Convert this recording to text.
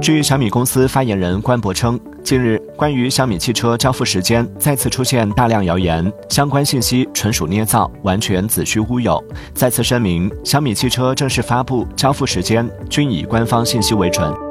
据小米公司发言人官博称近日关于小米汽车交付时间再次出现大量谣言相关信息纯属捏造完全子虚乌有。再次声明小米汽车正式发布交付时间均以官方信息为准。